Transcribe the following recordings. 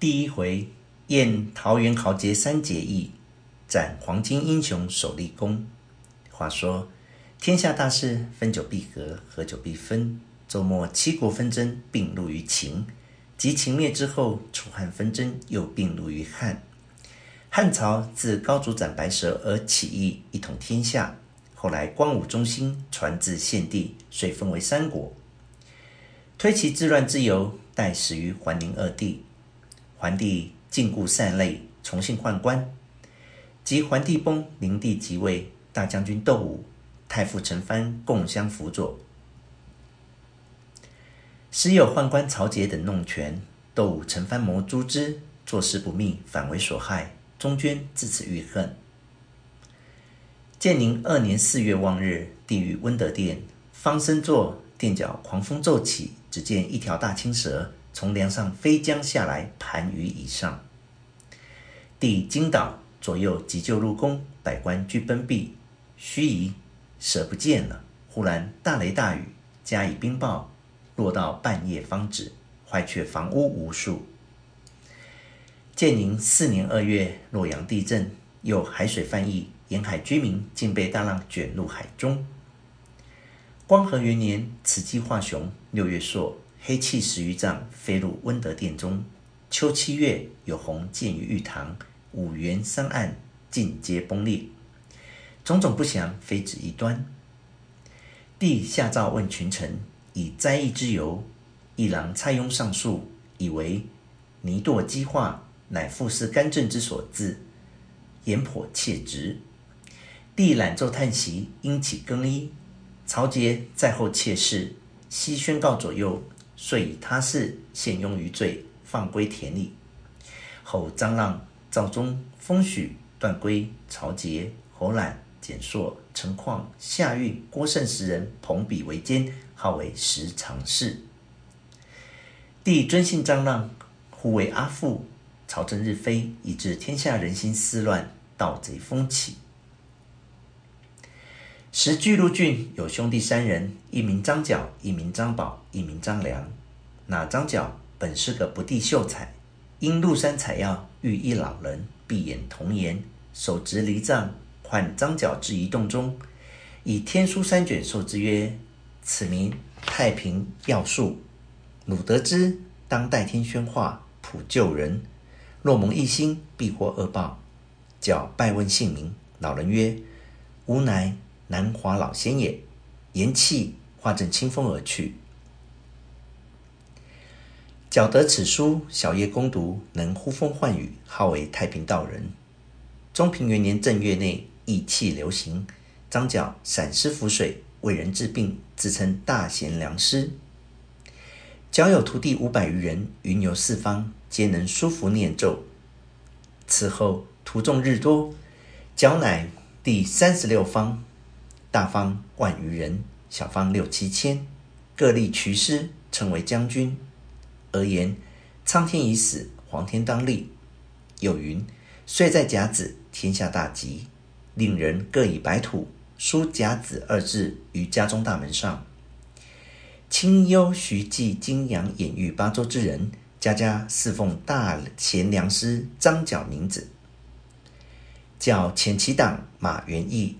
第一回，宴桃园豪杰三结义，斩黄巾英雄首立功。话说，天下大势，分久必合，合久必分。周末七国纷争并入于秦，及秦灭之后，楚汉纷争又并入于汉。汉朝自高祖斩白蛇而起义，一统天下。后来光武中兴，传至献帝，遂分为三国。推其治乱之由，待始于桓灵二帝。桓帝禁锢善类，重新宦官。及桓帝崩，灵帝即位，大将军窦武、太傅陈蕃共相辅佐，时有宦官曹节等弄权，窦武、陈蕃谋诛之，做事不密，反为所害。中涓自此郁恨。建宁二年四月望日，帝于温德殿，方升座，殿角狂风骤起，只见一条大青蛇。从梁上飞将下来，盘于椅上。帝惊倒，左右急救入宫，百官俱奔避。须疑蛇不见了，忽然大雷大雨，加以冰雹，落到半夜方止，坏却房屋无数。建宁四年二月，洛阳地震，又海水泛溢，沿海居民竟被大浪卷入海中。光和元年，此际化雄，六月朔。黑气十余丈，飞入温德殿中。秋七月，有鸿建于玉堂，五原三案尽皆崩裂。种种不祥，非止一端。帝下诏问群臣，以灾异之由。议郎蔡邕上书，以为泥堕积化，乃傅氏干政之所致，言颇切直。帝览奏叹息，因起更衣。曹节在后窃视，悉宣告左右。遂以他事陷庸于罪，放归田里。后张让、赵忠、封许、段珪、曹节、侯览、简硕、陈旷、夏运、郭胜十人朋比为奸，号为十常侍。帝尊信张让，呼为阿父。朝政日非，以致天下人心思乱，盗贼蜂起。时巨鹿郡有兄弟三人，一名张角，一名张宝，一名张良。那张角本是个不第秀才，因入山采药，遇一老人，闭眼童颜，手执藜杖，唤张角至一洞中，以天书三卷授之曰：“此名太平药树，汝得之，当代天宣化，普救人。若蒙一心，必获恶报。”角拜问姓名，老人曰：“吾乃。”南华老仙也，言訖，化阵清风而去。角得此书，小夜攻读，能呼风唤雨，号为太平道人。中平元年正月内，疫气流行，张角散施符水，为人治病，自称大贤良师。角有徒弟五百余人，云游四方，皆能书符念咒。此后徒众日多，角乃第三十六方。大方万余人，小方六七千，各立渠师，称为将军。而言苍天已死，黄天当立。有云：岁在甲子，天下大吉。令人各以白土书“甲子”二字于家中大门上。清幽徐济金阳隐喻八州之人，家家侍奉大贤良师张角名子，叫遣其党马元义。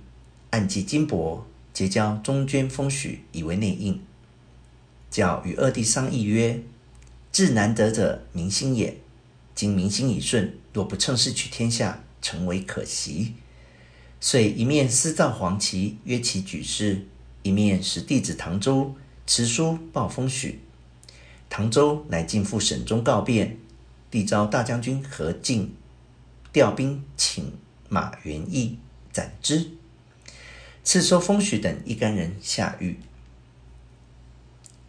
暗寄金帛，结交中涓、封许，以为内应。教与二弟商议曰：“至难得者，民心也。今民心已顺，若不乘势取天下，诚为可惜。”遂一面私造黄旗，约其举事；一面使弟子唐周持书报封许。唐周乃进赴省中告变，帝召大将军何进调兵请马元义斩之。赐收封许等一干人下狱。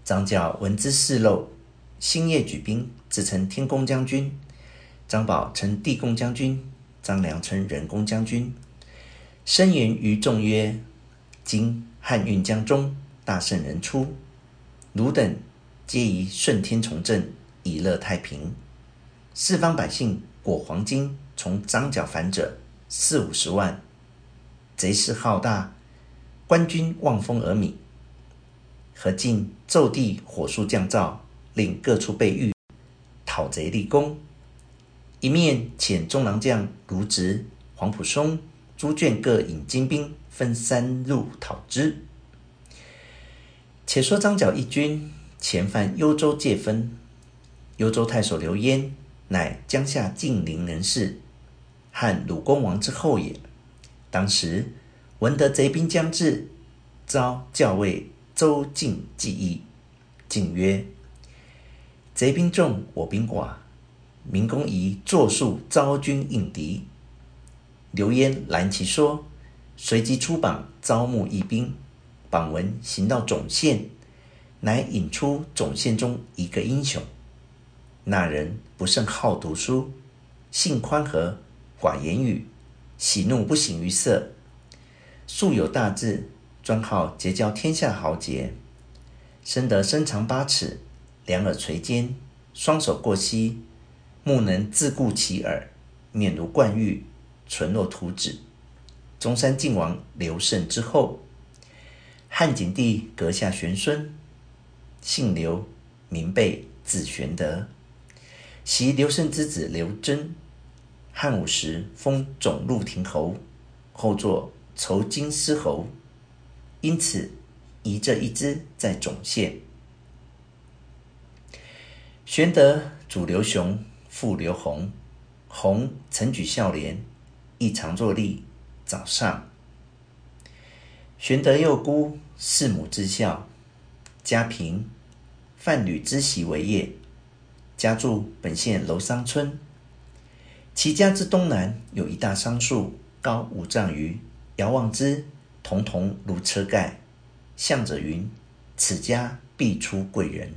张角闻之事漏，星夜举兵，自称天公将军；张宝称地公将军；张良称人公将军。声言于众曰：“今汉运将终，大圣人出，汝等皆宜顺天从政，以乐太平。四方百姓裹黄金从张角反者四五十万，贼势浩大。”官军望风而靡，何进奏帝火速降诏，令各处备御，讨贼立功。一面遣中郎将卢植、黄埔松、朱眷各引精兵分三路讨之。且说张角一军前犯幽州界分，幽州太守刘焉乃江夏近陵人士，汉鲁公王之后也。当时闻得贼兵将至，召校尉周敬计议。靖曰：“贼兵众，我兵寡。”民公宜作数招军应敌。刘焉拦其说，随即出榜招募义兵。榜文行到总县，乃引出总县中一个英雄。那人不甚好读书，性宽和，寡言语，喜怒不形于色。素有大志，专好结交天下豪杰。生得身长八尺，两耳垂肩，双手过膝。目能自顾其耳，面如冠玉，唇若涂脂。中山靖王刘胜之后，汉景帝阁下玄孙，姓刘，名备，字玄德。袭刘胜之子刘贞，汉武时封总路亭侯，后作酬金司侯，因此遗这一支在总县。玄德祖刘雄。父刘弘，弘曾举孝廉，亦常作吏，早上。玄德幼孤，四母至孝，家贫，贩履织席为业，家住本县楼桑村。其家之东南有一大桑树，高五丈余，遥望之，彤彤如车盖。向着云：此家必出贵人。